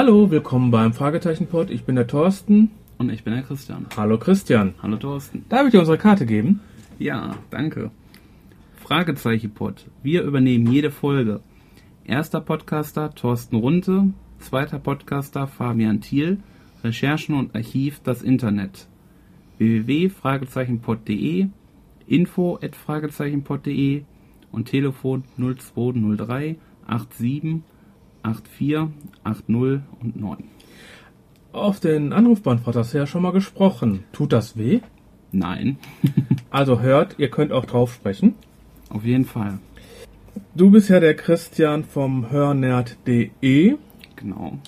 Hallo, willkommen beim Fragezeichenpod. Ich bin der Thorsten. Und ich bin der Christian. Hallo Christian. Hallo Thorsten. Darf ich dir unsere Karte geben? Ja, danke. Fragezeichenpod. Wir übernehmen jede Folge. Erster Podcaster Thorsten Runte, zweiter Podcaster Fabian Thiel, Recherchen und Archiv das Internet. www.fragezeichenpod.de, info at fragezeichenpod.de und Telefon 0203 87 84 80 und 9. Auf den Anrufbeantworter hast du ja schon mal gesprochen. Tut das weh? Nein, Also hört, ihr könnt auch drauf sprechen. auf jeden Fall. Du bist ja der Christian vom hörnerd.de Genau.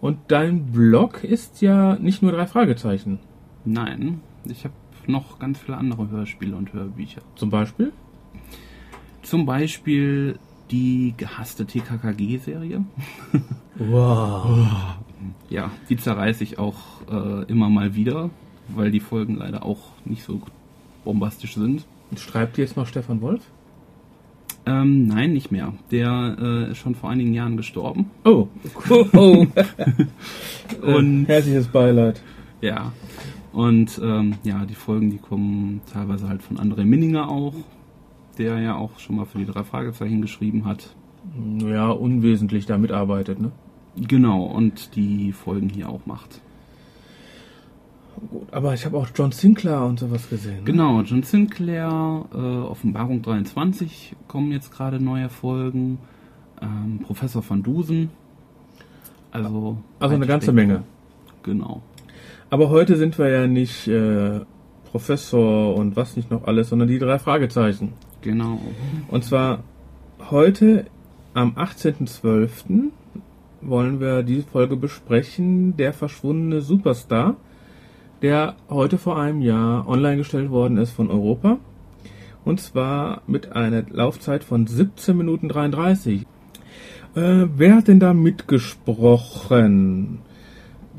und dein Blog ist ja nicht nur drei Fragezeichen. Nein, ich habe noch ganz viele andere Hörspiele und Hörbücher. Zum Beispiel? Zum Beispiel die gehasste TKKG-Serie. Wow. Ja, die zerreiße ich auch äh, immer mal wieder, weil die Folgen leider auch nicht so bombastisch sind. Schreibt dir jetzt noch Stefan Wolf? Ähm, nein, nicht mehr. Der äh, ist schon vor einigen Jahren gestorben. Oh. oh. oh. Und- herzliches Beileid. Ja. Und ähm, ja, die Folgen, die kommen teilweise halt von André Minninger auch, der ja auch schon mal für die drei Fragezeichen geschrieben hat. Ja, unwesentlich da mitarbeitet, ne? Genau, und die Folgen hier auch macht. Gut, aber ich habe auch John Sinclair und sowas gesehen. Ne? Genau, John Sinclair, äh, Offenbarung 23 kommen jetzt gerade neue Folgen. Ähm, Professor van Dusen. Also, Also eine ganze. Menge. Genau. Aber heute sind wir ja nicht äh, Professor und was nicht noch alles, sondern die drei Fragezeichen. Genau. Und zwar heute am 18.12. wollen wir diese Folge besprechen, der verschwundene Superstar, der heute vor einem Jahr online gestellt worden ist von Europa. Und zwar mit einer Laufzeit von 17 Minuten 33. Äh, wer hat denn da mitgesprochen?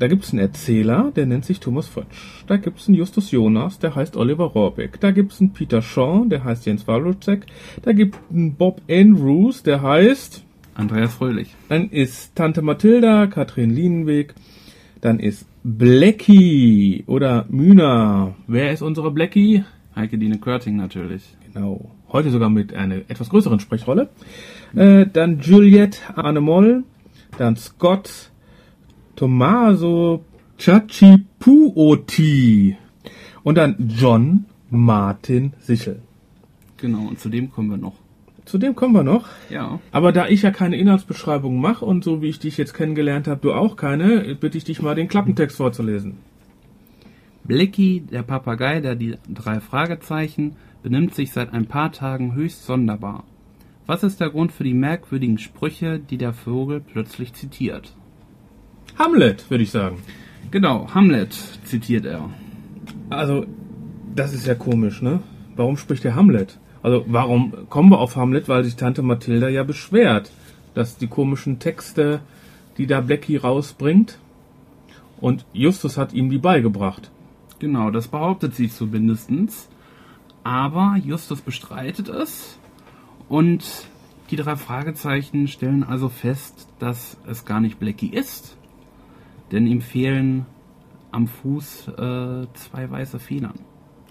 Da gibt es einen Erzähler, der nennt sich Thomas Fritsch. Da gibt es einen Justus Jonas, der heißt Oliver Rohrbeck. Da gibt es einen Peter Shaw, der heißt Jens Walczek. Da gibt es einen Bob Andrews, der heißt... Andreas Fröhlich. Dann ist Tante Mathilda, Katrin Lienweg. Dann ist Blackie oder Mühner. Wer ist unsere Blackie? Heike Dine Körting natürlich. Genau. Heute sogar mit einer etwas größeren Sprechrolle. Äh, dann Juliette Arnemol. Dann Scott. Tommaso Chachipuoti. Und dann John Martin Sichel. Genau, und zu dem kommen wir noch. Zu dem kommen wir noch. Ja. Aber da ich ja keine Inhaltsbeschreibung mache und so wie ich dich jetzt kennengelernt habe, du auch keine, bitte ich dich mal den Klappentext vorzulesen. Blicky, der Papagei der die drei Fragezeichen, benimmt sich seit ein paar Tagen höchst sonderbar. Was ist der Grund für die merkwürdigen Sprüche, die der Vogel plötzlich zitiert? Hamlet, würde ich sagen. Genau, Hamlet zitiert er. Also, das ist ja komisch, ne? Warum spricht der Hamlet? Also, warum kommen wir auf Hamlet? Weil sich Tante Mathilda ja beschwert, dass die komischen Texte, die da Blackie rausbringt, und Justus hat ihm die beigebracht. Genau, das behauptet sie zumindestens. Aber Justus bestreitet es und die drei Fragezeichen stellen also fest, dass es gar nicht Blackie ist. Denn ihm fehlen am Fuß äh, zwei weiße Federn.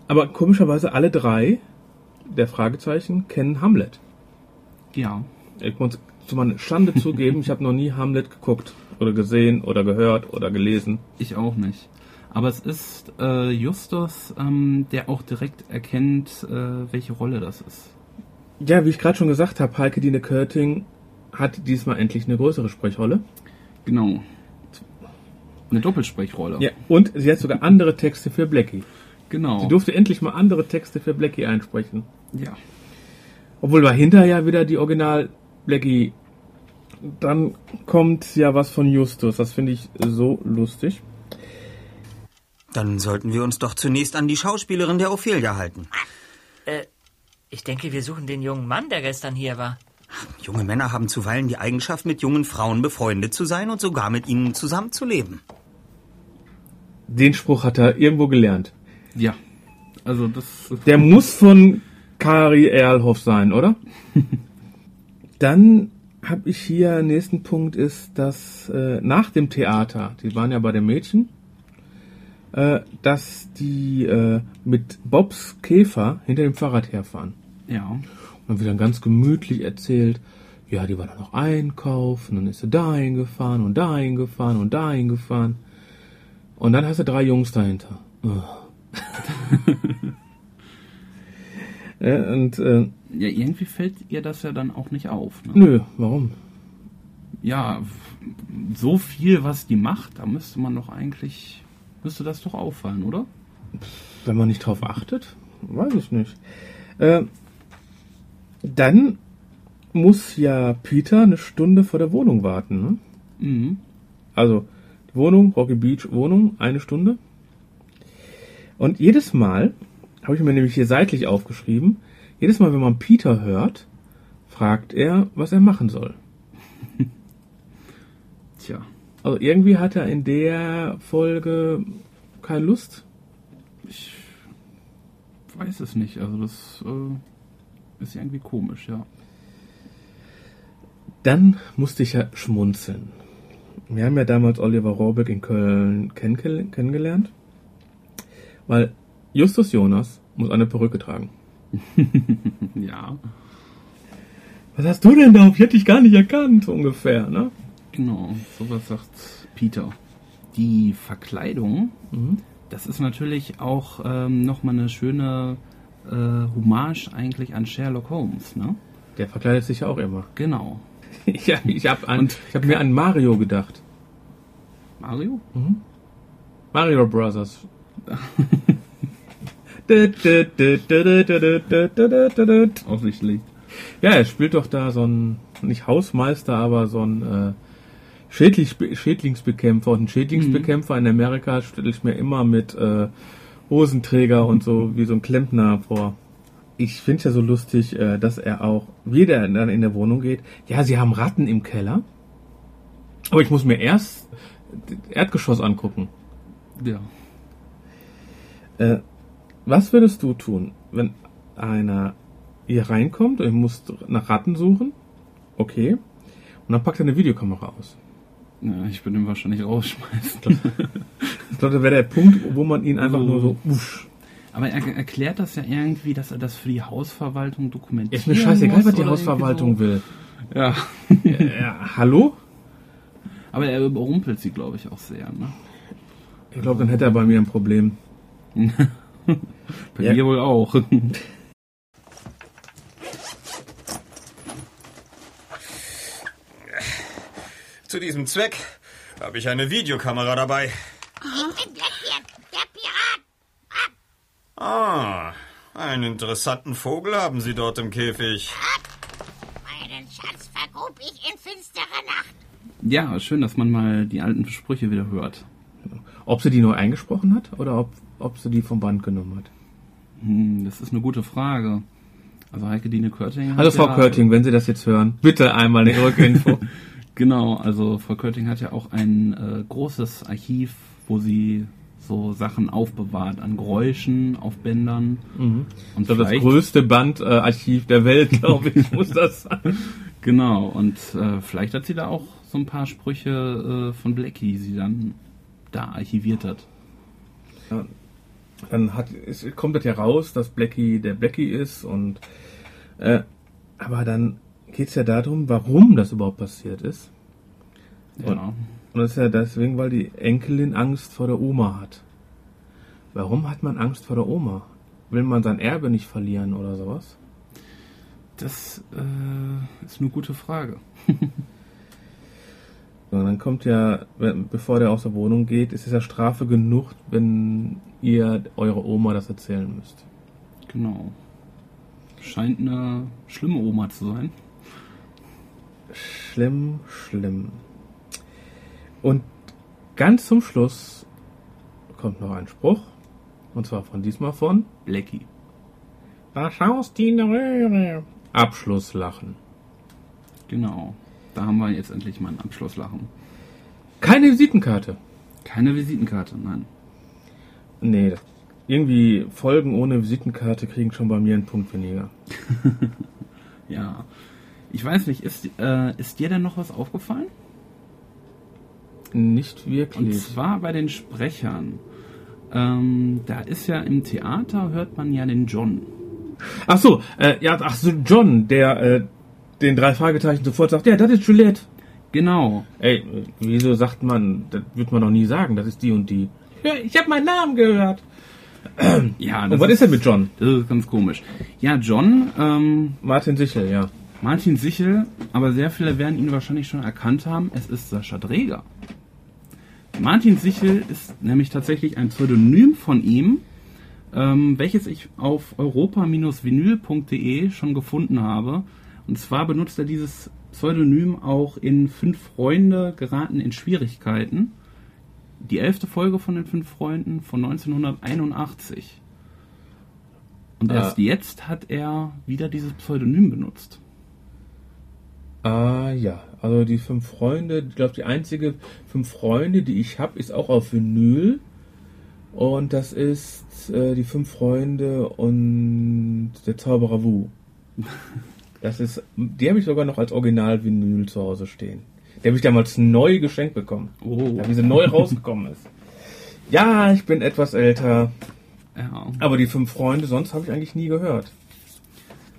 Aber komischerweise alle drei der Fragezeichen kennen Hamlet. Ja, Ich muss zu meiner Schande zugeben, ich habe noch nie Hamlet geguckt oder gesehen oder gehört oder gelesen. ich auch nicht. Aber es ist äh, Justus, ähm, der auch direkt erkennt, äh, welche Rolle das ist. Ja, wie ich gerade schon gesagt habe, Heike Dine Körting hat diesmal endlich eine größere Sprechrolle. Genau. Eine Doppelsprechrolle. Ja, und sie hat sogar andere Texte für Blackie. Genau. Sie durfte endlich mal andere Texte für Blackie einsprechen. ja. Obwohl war hinterher wieder die Original Blackie. Dann kommt ja was von Justus. Das finde ich so lustig. Dann sollten wir uns doch zunächst an die Schauspielerin der Ophelia halten. Äh, ich denke, wir suchen den jungen Mann, der gestern hier war. Junge Männer haben zuweilen die Eigenschaft, mit jungen Frauen befreundet zu sein und sogar mit ihnen zusammenzuleben. Den Spruch hat er irgendwo gelernt. Ja. Also das Der muss von Kari Erlhoff sein, oder? Dann habe ich hier, nächsten Punkt ist, dass äh, nach dem Theater, die waren ja bei den Mädchen, äh, dass die äh, mit Bobs Käfer hinter dem Fahrrad herfahren. Ja. Und dann wird dann ganz gemütlich erzählt, ja, die war dann noch einkaufen, dann ist sie dahin gefahren und dahin gefahren und dahin gefahren. Und dann hast du drei Jungs dahinter. Oh. ja, und äh, Ja, irgendwie fällt ihr das ja dann auch nicht auf. Ne? nö, warum? Ja, so viel, was die macht, da müsste man doch eigentlich, müsste das doch auffallen, oder? Wenn man nicht drauf achtet? Weiß ich nicht. Äh, dann muss ja Peter eine Stunde vor der Wohnung warten. Ne? Mhm. Also Wohnung, Rocky Beach Wohnung, eine Stunde. Und jedes Mal, habe ich mir nämlich hier seitlich aufgeschrieben, jedes Mal, wenn man Peter hört, fragt er, was er machen soll. Tja, Also irgendwie hat er in der Folge keine Lust. ich weiß es nicht. Also das äh, ist irgendwie komisch, ja. Dann musste ich ja schmunzeln. Wir haben ja damals Oliver Rohrbeck in Köln kenn kennengelernt, weil Justus Jonas muss eine Perücke tragen. Ja, Was hast du denn da? Ich hätte dich gar nicht erkannt, ungefähr, ne? genau. Sowas sagt Peter. Die Verkleidung, das ist natürlich auch ähm, nochmal eine schöne äh, Hommage eigentlich an Sherlock Holmes, ne? Der verkleidet sich ja auch immer. Genau. Ich habe hab mir an Mario gedacht. Mario? Mario Brothers. Offensichtlich. Ja, er spielt doch da so ein, nicht Hausmeister, aber so ein äh, Schädlings Schädlingsbekämpfer. Und ein Schädlingsbekämpfer in Amerika stelle ich mir immer mit äh, Hosenträger und so wie so ein Klempner vor. Ich finde es ja so lustig, äh, dass er auch, wie der dann in der Wohnung geht, ja, sie haben Ratten im Keller. Aber ich muss mir erst das Erdgeschoss angucken. Ja. Äh, was würdest du tun, wenn einer hier reinkommt und müsst nach Ratten suchen? Okay. Und dann packt er eine Videokamera aus. ja ich würde ihn wahrscheinlich rausschmeißen. Ich glaube, das wäre der Punkt, wo man ihn einfach nur so, usch. Aber er erklärt das ja irgendwie, dass er das für die Hausverwaltung dokumentiert. Ist mir scheißegal, was die Hausverwaltung will. will. Ja. Ja, hallo? Aber er überrumpelt sie, glaube ich, auch sehr. Ne? Ich glaube, dann hätte er bei mir ein Problem. Bei Ja. dir wohl auch. Zu diesem Zweck habe ich eine Videokamera dabei. Ich bin Blackbeard, der Pirat. Ah, einen interessanten Vogel haben Sie dort im Käfig. Meinen Schatz vergrub ich in finsterer Nacht. ja, schön, dass man mal die alten Sprüche wieder hört. Ob sie die neu eingesprochen hat oder ob, ob sie die vom Band genommen hat. Hm, das ist eine gute Frage. Also Heike Dine Körting. hat Hallo Frau ja, Körting, wenn Sie das jetzt hören, bitte einmal eine Rückinfo. Genau, also Frau Körting hat ja auch ein äh, großes Archiv, wo sie so Sachen aufbewahrt an Geräuschen auf Bändern. Und Ich glaube, das vielleicht- größte Bandarchiv der Welt, glaube ich, muss das sein. Genau, und äh, vielleicht hat sie da auch so ein paar Sprüche äh, von Blackie, die sie dann da archiviert hat. Dann hat, es kommt das ja raus, dass Blackie der Blackie ist und äh, aber dann geht es ja darum, warum das überhaupt passiert ist. Ja. Und das ist ja deswegen, weil die Enkelin Angst vor der Oma hat. Warum hat man Angst vor der Oma? Will man sein Erbe nicht verlieren oder sowas? Das äh, ist eine gute Frage. Und dann kommt ja, bevor der aus der Wohnung geht, ist es ja Strafe genug, wenn ihr eure Oma das erzählen müsst. Genau. Scheint eine schlimme Oma zu sein. Schlimm, schlimm. Und ganz zum Schluss kommt noch ein Spruch. Und zwar von diesmal von Blackie. Da schaust du in die Röhre. Abschlusslachen. Genau. Da haben wir jetzt endlich mal einen Abschlusslachen. Keine Visitenkarte. Keine Visitenkarte, nein. Nee, irgendwie Folgen ohne Visitenkarte kriegen schon bei mir einen Punkt weniger. Ja. Ich weiß nicht, ist, äh, ist dir denn noch was aufgefallen? Nicht Und wirklich. zwar bei den Sprechern. Ähm, da ist ja im Theater, hört man ja den John. Ach so, äh, ja, ach so, John, der äh, den drei Fragezeichen sofort sagt, ja, das ist Juliette. Genau. Ey, wieso sagt man, das wird man doch nie sagen, das ist die und die. Ja, ich habe meinen Namen gehört. Ja, Und was ist denn mit John? Das ist ganz komisch. Ja, John, ähm, Martin Sichel, ja. Martin Sichel, aber sehr viele werden ihn wahrscheinlich schon erkannt haben. Es ist Sascha Dreger. Martin Sichel ist nämlich tatsächlich ein Pseudonym von ihm, ähm, welches ich auf europa-vinyl.de schon gefunden habe. Und zwar benutzt er dieses Pseudonym auch in Fünf Freunde geraten in Schwierigkeiten. Die elfte Folge von den Fünf Freunden von 1981. Und Ah. erst jetzt hat er wieder dieses Pseudonym benutzt. Ah ja, also die fünf Freunde, ich glaube die einzige fünf Freunde, die ich habe, ist auch auf Vinyl. Und das ist äh, die fünf Freunde und der Zauberer Wu. Das ist, die habe ich sogar noch als Original-Vinyl zu Hause stehen. Die habe ich damals neu geschenkt bekommen. Oh. Wie sie neu rausgekommen ist. Ja, ich bin etwas älter. Ja. Aber die fünf Freunde, sonst habe ich eigentlich nie gehört.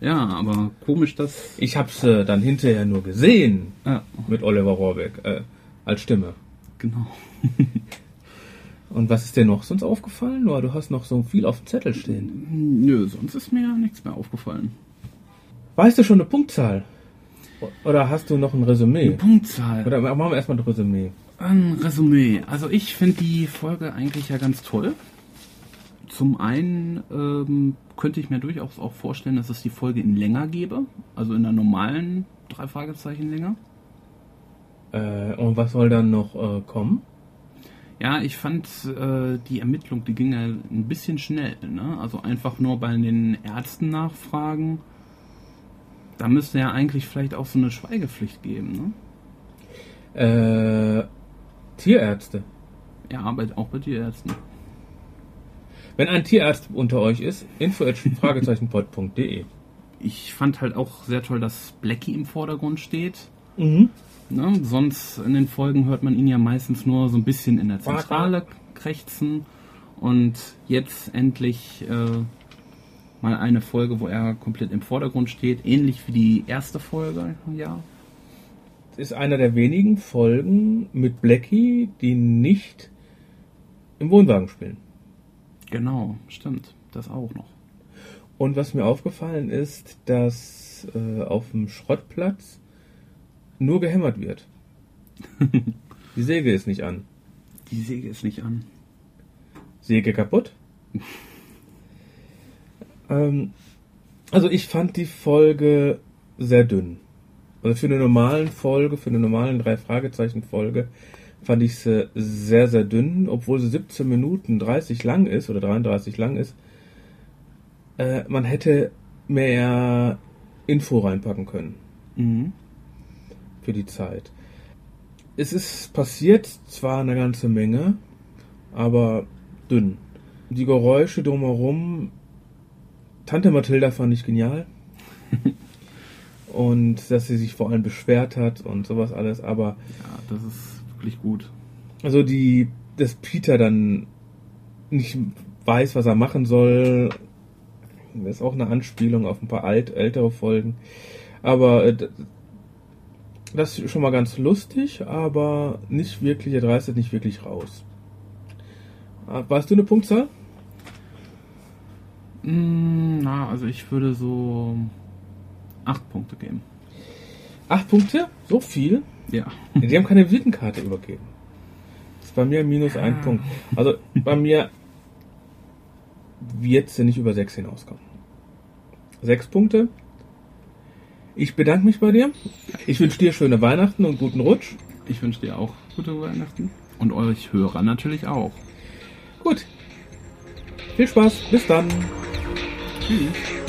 Ja, aber komisch, dass. Ich habe sie dann hinterher nur gesehen Ja, mit Oliver Rohrbeck äh, als Stimme. genau. Und was ist dir noch sonst aufgefallen? Oder du hast noch so viel auf dem Zettel stehen. Nö, sonst ist mir ja nichts mehr aufgefallen. Weißt du schon eine Punktzahl? Oder hast du noch ein Resümee? Punktzahl. Oder machen wir erstmal ein Resümee. Ein Resümee. Also ich finde die Folge eigentlich ja ganz toll. Zum einen ähm, könnte ich mir durchaus auch vorstellen, dass es die Folge in länger gäbe. Also in der normalen drei Fragezeichen länger. Äh, und was soll dann noch äh, kommen? Ja, ich fand äh, die Ermittlung, die ging ja ein bisschen schnell. Ne? Also einfach nur bei den Ärzten nachfragen. Da müsste ja eigentlich vielleicht auch so eine Schweigepflicht geben. Ne? Äh, Tierärzte. Ja, aber auch bei den Ärzten. Wenn ein Tierarzt unter euch ist, info.fragezeichenpod.de. Ich fand halt auch sehr toll, dass Blackie im Vordergrund steht. Mhm. Ne? Sonst in den Folgen hört man ihn ja meistens nur so ein bisschen in der Zentrale krächzen. Und jetzt endlich äh, mal eine Folge, wo er komplett im Vordergrund steht. Ähnlich wie die erste Folge, ja. Ist einer der wenigen Folgen mit Blackie, die nicht im Wohnwagen spielen. Genau, stimmt. Das auch noch. Und was mir aufgefallen ist, dass äh, auf dem Schrottplatz nur gehämmert wird. Die Säge ist nicht an. Die Säge ist nicht an. Säge kaputt. ähm, also ich fand die Folge sehr dünn. Also für eine normalen Folge, für eine normalen drei Fragezeichen Folge fand ich sie sehr, sehr dünn, obwohl sie 17 Minuten 30 lang ist oder 33 lang ist. Äh, man hätte mehr Info reinpacken können Mhm. für die Zeit. Es ist passiert zwar eine ganze Menge, aber dünn. Die Geräusche drumherum, Tante Mathilda fand ich genial. und dass sie sich vor allem beschwert hat und sowas alles, aber Ja, das ist wirklich gut. also die, dass Peter dann nicht weiß, was er machen soll, das ist auch eine Anspielung auf ein paar alt, ältere Folgen. Aber äh, das ist schon mal ganz lustig, aber nicht wirklich, er dreistet nicht wirklich raus. Ah, Weißt du eine Punktzahl? Mm, na, also ich würde so acht Punkte geben. Acht Punkte? So viel? Ja. Die haben keine Visitenkarte übergeben. Das ist bei mir minus ein Punkt. Also bei mir wird sie nicht über sechs hinauskommen. Sechs Punkte. Ich bedanke mich bei dir. Ich wünsche dir schöne Weihnachten und guten Rutsch. Ich wünsche dir auch gute Weihnachten. Und euch Hörer natürlich auch. Gut. Viel Spaß. Bis dann. Tschüss.